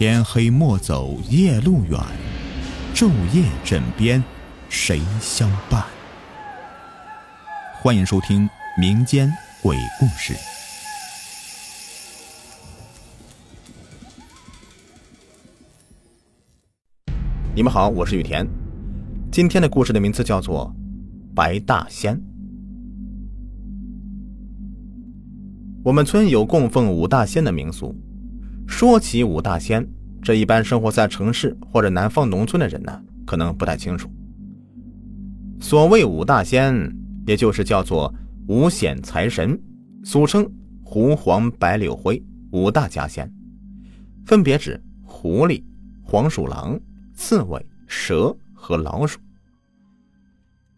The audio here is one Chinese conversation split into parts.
天黑莫走夜路远，昼夜枕边谁相伴？欢迎收听民间鬼故事。你们好，我是雨田。今天的故事的名字叫做《白大仙》。我们村有供奉五大仙的民俗。说起五大仙，这一般生活在城市或者南方农村的人呢，可能不太清楚。所谓五大仙，也就是叫做五显财神，俗称狐黄白柳灰五大家仙，分别指狐狸、黄鼠狼、刺猬、蛇和老鼠。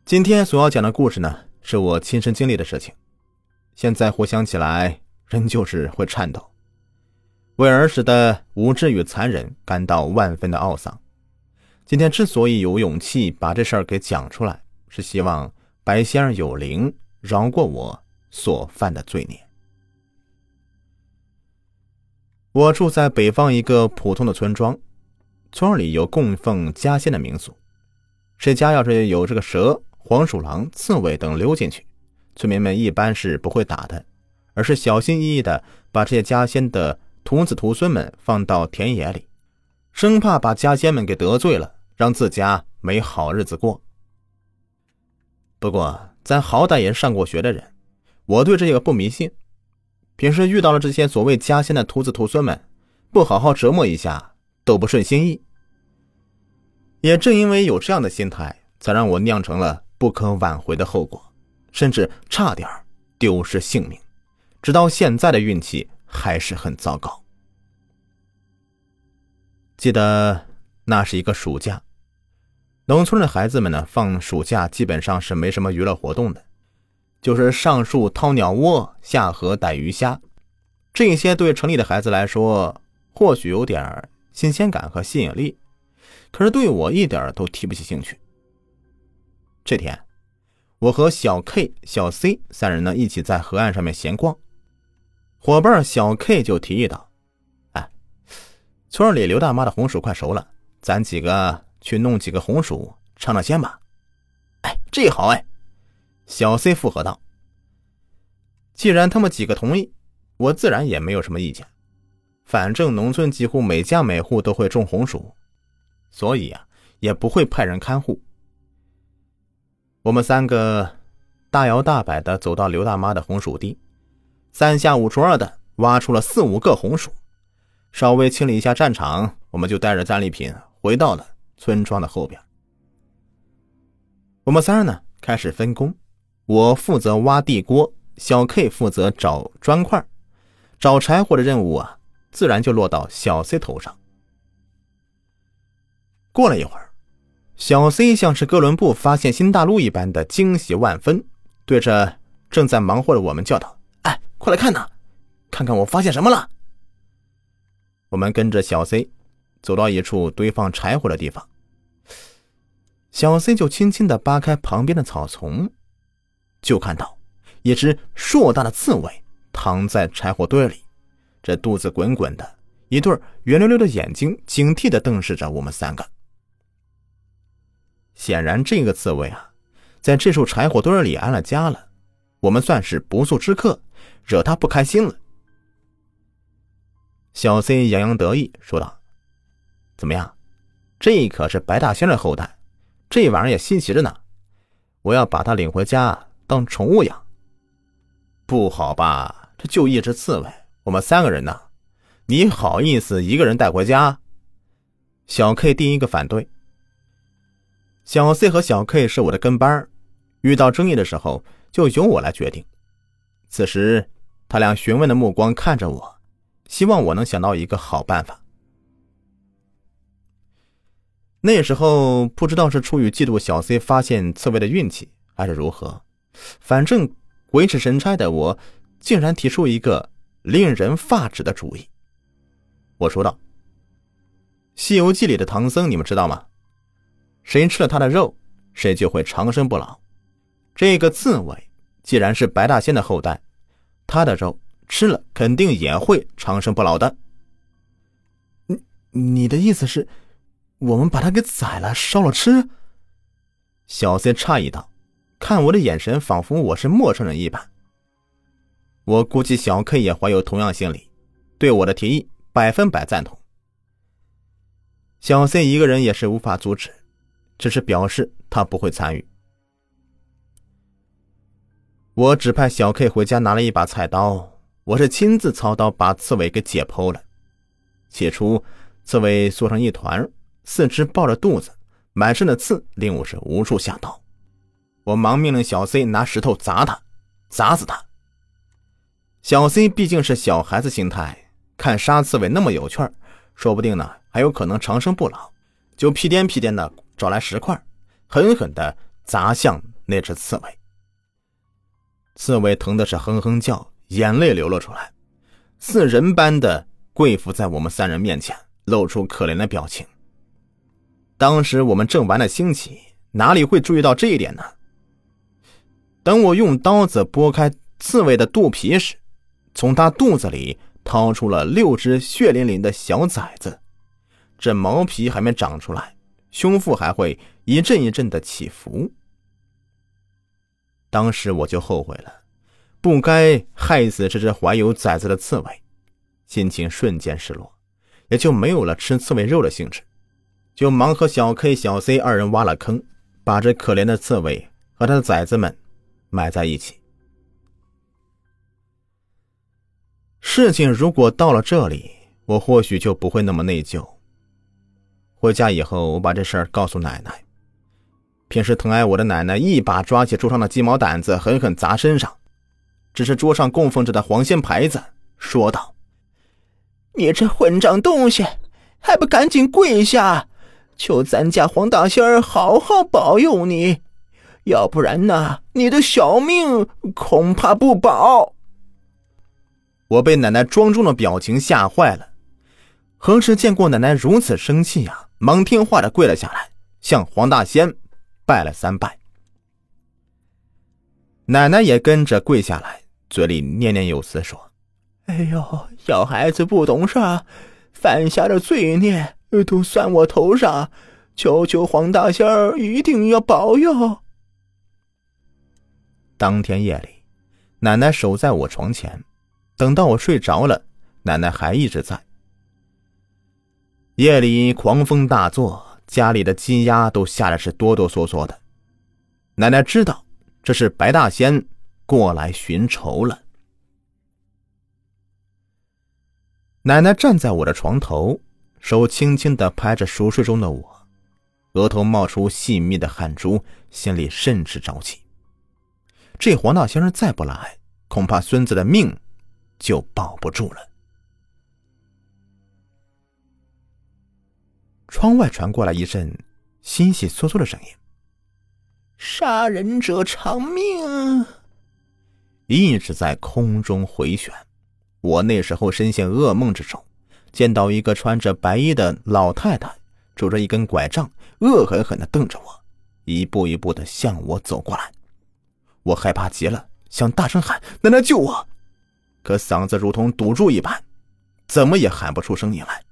今天所要讲的故事呢，是我亲身经历的事情，现在回想起来，仍旧是会颤抖。为儿时的无知与残忍感到万分的懊丧。今天之所以有勇气把这事儿给讲出来，是希望白仙儿有灵，饶过我所犯的罪孽。我住在北方一个普通的村庄，村里有供奉家仙的民俗。谁家要是有这个蛇、黄鼠狼、刺猬等溜进去，村民们一般是不会打的，而是小心翼翼的把这些家仙的。徒子徒孙们放到田野里，生怕把家仙们给得罪了，让自家没好日子过。不过，咱好歹也是上过学的人，我对这个不迷信。平时遇到了这些所谓家仙的徒子徒孙们，不好好折磨一下都不顺心意。也正因为有这样的心态，才让我酿成了不可挽回的后果，甚至差点丢失性命。直到现在的运气。还是很糟糕。记得那是一个暑假，农村的孩子们呢，放暑假基本上是没什么娱乐活动的，就是上树掏鸟窝、下河逮鱼虾。这些对城里的孩子来说，或许有点新鲜感和吸引力，可是对我一点都提不起兴趣。这天，我和小 K、小 C 三人呢，一起在河岸上面闲逛。伙伴小 K 就提议道：“哎，村里刘大妈的红薯快熟了，咱几个去弄几个红薯尝尝鲜吧。”哎，这好哎！小 C 附和道：“既然他们几个同意，我自然也没有什么意见。反正农村几乎每家每户都会种红薯，所以啊，也不会派人看护。”我们三个大摇大摆的走到刘大妈的红薯地。三下五除二的挖出了四五个红薯，稍微清理一下战场，我们就带着战利品回到了村庄的后边。我们三呢开始分工，我负责挖地锅，小 K 负责找砖块，找柴火的任务啊，自然就落到小 C 头上。过了一会儿，小 C 像是哥伦布发现新大陆一般的惊喜万分，对着正在忙活的我们叫道。快来看呐，看看我发现什么了！我们跟着小 C 走到一处堆放柴火的地方，小 C 就轻轻的扒开旁边的草丛，就看到一只硕大的刺猬躺在柴火堆里，这肚子滚滚的，一对圆溜溜的眼睛警惕的瞪视着我们三个。显然，这个刺猬啊，在这处柴火堆里安了家了，我们算是不速之客。惹他不开心了，小 C 洋洋得意说道：“怎么样，这可是白大仙的后代，这玩意儿也稀奇着呢。我要把它领回家当宠物养。”不好吧？这就一只刺猬，我们三个人呢，你好意思一个人带回家？小 K 第一个反对。小 C 和小 K 是我的跟班遇到争议的时候就由我来决定。此时。他俩询问的目光看着我，希望我能想到一个好办法。那时候不知道是出于嫉妒小 C 发现刺猬的运气，还是如何，反正鬼使神差的我，竟然提出一个令人发指的主意。我说道：“《西游记》里的唐僧，你们知道吗？谁吃了他的肉，谁就会长生不老。这个刺猬既然是白大仙的后代。”他的肉吃了肯定也会长生不老的。你你的意思是，我们把它给宰了，烧了吃？小 C 诧异道，看我的眼神仿佛我是陌生人一般。我估计小 K 也怀有同样心理，对我的提议百分百赞同。小 C 一个人也是无法阻止，只是表示他不会参与。我指派小 K 回家拿了一把菜刀，我是亲自操刀把刺猬给解剖了。起初，刺猬缩成一团，四肢抱着肚子，满身的刺，令我是无处下刀。我忙命令小 C 拿石头砸他，砸死他。小 C 毕竟是小孩子心态，看杀刺猬那么有趣说不定呢还有可能长生不老，就屁颠屁颠的找来石块，狠狠的砸向那只刺猬。刺猬疼的是哼哼叫，眼泪流了出来，似人般的跪伏在我们三人面前，露出可怜的表情。当时我们正玩的兴起，哪里会注意到这一点呢？等我用刀子剥开刺猬的肚皮时，从它肚子里掏出了六只血淋淋的小崽子，这毛皮还没长出来，胸腹还会一阵一阵的起伏。当时我就后悔了，不该害死这只怀有崽子的刺猬，心情瞬间失落，也就没有了吃刺猬肉的兴致，就忙和小 K、小 C 二人挖了坑，把这可怜的刺猬和他的崽子们埋在一起。事情如果到了这里，我或许就不会那么内疚。回家以后，我把这事儿告诉奶奶。平时疼爱我的奶奶一把抓起桌上的鸡毛掸子，狠狠砸身上，只是桌上供奉着的黄仙牌子，说道：“你这混账东西，还不赶紧跪下，求咱家黄大仙儿好好保佑你，要不然呢，你的小命恐怕不保。”我被奶奶庄重的表情吓坏了，何时见过奶奶如此生气呀？忙听话的跪了下来，向黄大仙拜了三拜。奶奶也跟着跪下来，嘴里念念有词说：“哎呦，小孩子不懂事，犯下的罪孽都算我头上，求求黄大仙儿一定要保佑。”当天夜里，奶奶守在我床前。等到我睡着了，奶奶还一直在。夜里狂风大作，家里的鸡鸭都吓得是哆哆嗦嗦的。奶奶知道这是白大仙过来寻仇了。奶奶站在我的床头，手轻轻的拍着熟睡中的我，额头冒出细密的汗珠，心里甚是着急。这黄大仙再不来，恐怕孙子的命。就保不住了。窗外传过来一阵悉悉嗦嗦的声音：“杀人者偿命。”一直在空中回旋。我那时候深陷噩梦之中，见到一个穿着白衣的老太太，拄着一根拐杖，恶狠狠地瞪着我，一步一步的向我走过来。我害怕极了，想大声喊：“奶奶救我！”可嗓子如同堵住一般，怎么也喊不出声音来。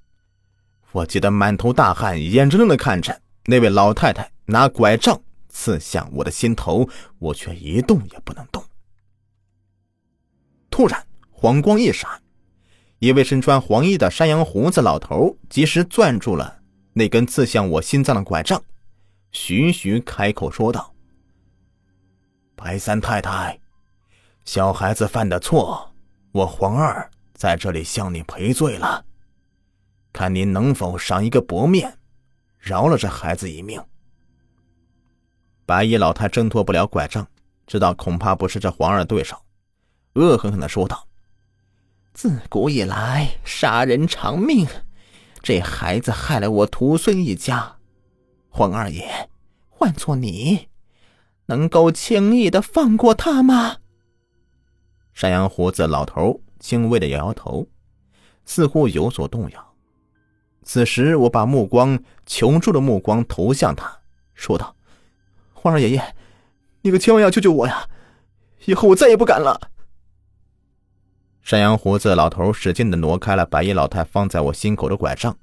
我急得满头大汗，眼睁睁的看着那位老太太拿拐杖刺向我的心头，我却一动也不能动。突然，黄光一闪，一位身穿黄衣的山羊胡子老头及时攥住了那根刺向我心脏的拐杖，徐徐开口说道：“白三太太，小孩子犯的错。”我黄二在这里向你赔罪了，看您能否赏一个薄面，饶了这孩子一命。白衣老太挣脱不了拐杖，知道恐怕不是这黄二对手，恶狠狠的说道：“自古以来，杀人偿命，这孩子害了我徒孙一家，黄二爷，换做你，能够轻易的放过他吗？”山羊胡子老头轻微的摇摇头，似乎有所动摇。此时，我把目光求助的目光投向他，说道：“黄二爷爷，你可千万要救救我呀！以后我再也不敢了。”山羊胡子老头使劲的挪开了白衣老太放在我心口的拐杖，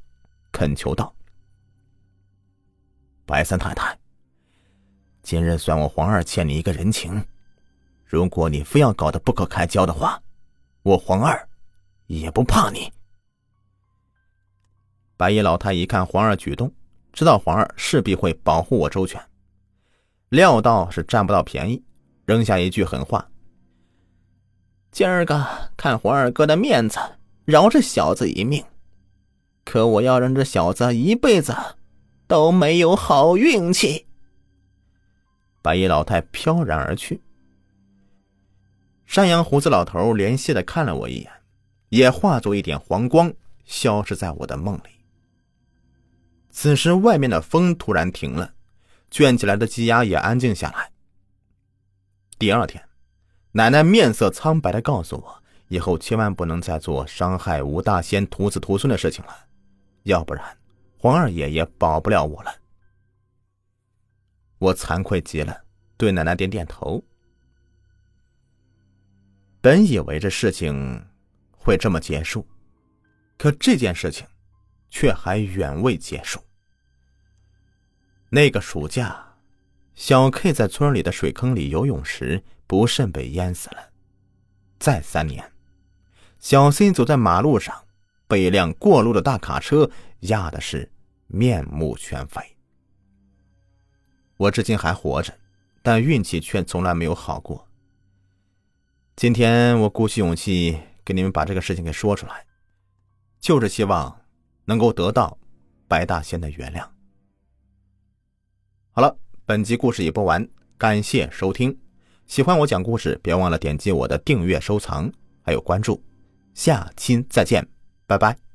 恳求道：“白三太太，今日算我黄二欠你一个人情，如果你非要搞得不可开交的话，我黄二也不怕你。”白衣老太一看黄二举动，知道黄二势必会保护我周全，料到是占不到便宜，扔下一句狠话：“今儿个看黄二哥的面子，饶这小子一命。可我要让这小子一辈子都没有好运气。”白衣老太飘然而去。山羊胡子老头怜惜的看了我一眼，也化作一点黄光，消失在我的梦里。此时，外面的风突然停了，圈起来的鸡鸭也安静下来。第二天，奶奶面色苍白的告诉我，以后千万不能再做伤害吴大仙徒子徒孙的事情了，要不然黄二爷也保不了我了。我惭愧极了，对奶奶点点头。本以为这事情会这么结束，可这件事情却还远未结束。那个暑假，小 K 在村里的水坑里游泳时不慎被淹死了。再三年，小 C 走在马路上，被一辆过路的大卡车压的是面目全非。我至今还活着，但运气却从来没有好过。今天我鼓起勇气给你们把这个事情给说出来，就是希望能够得到白大仙的原谅。好了，本集故事已播完，感谢收听。喜欢我讲故事，别忘了点击我的订阅、收藏，还有关注。下期再见，拜拜。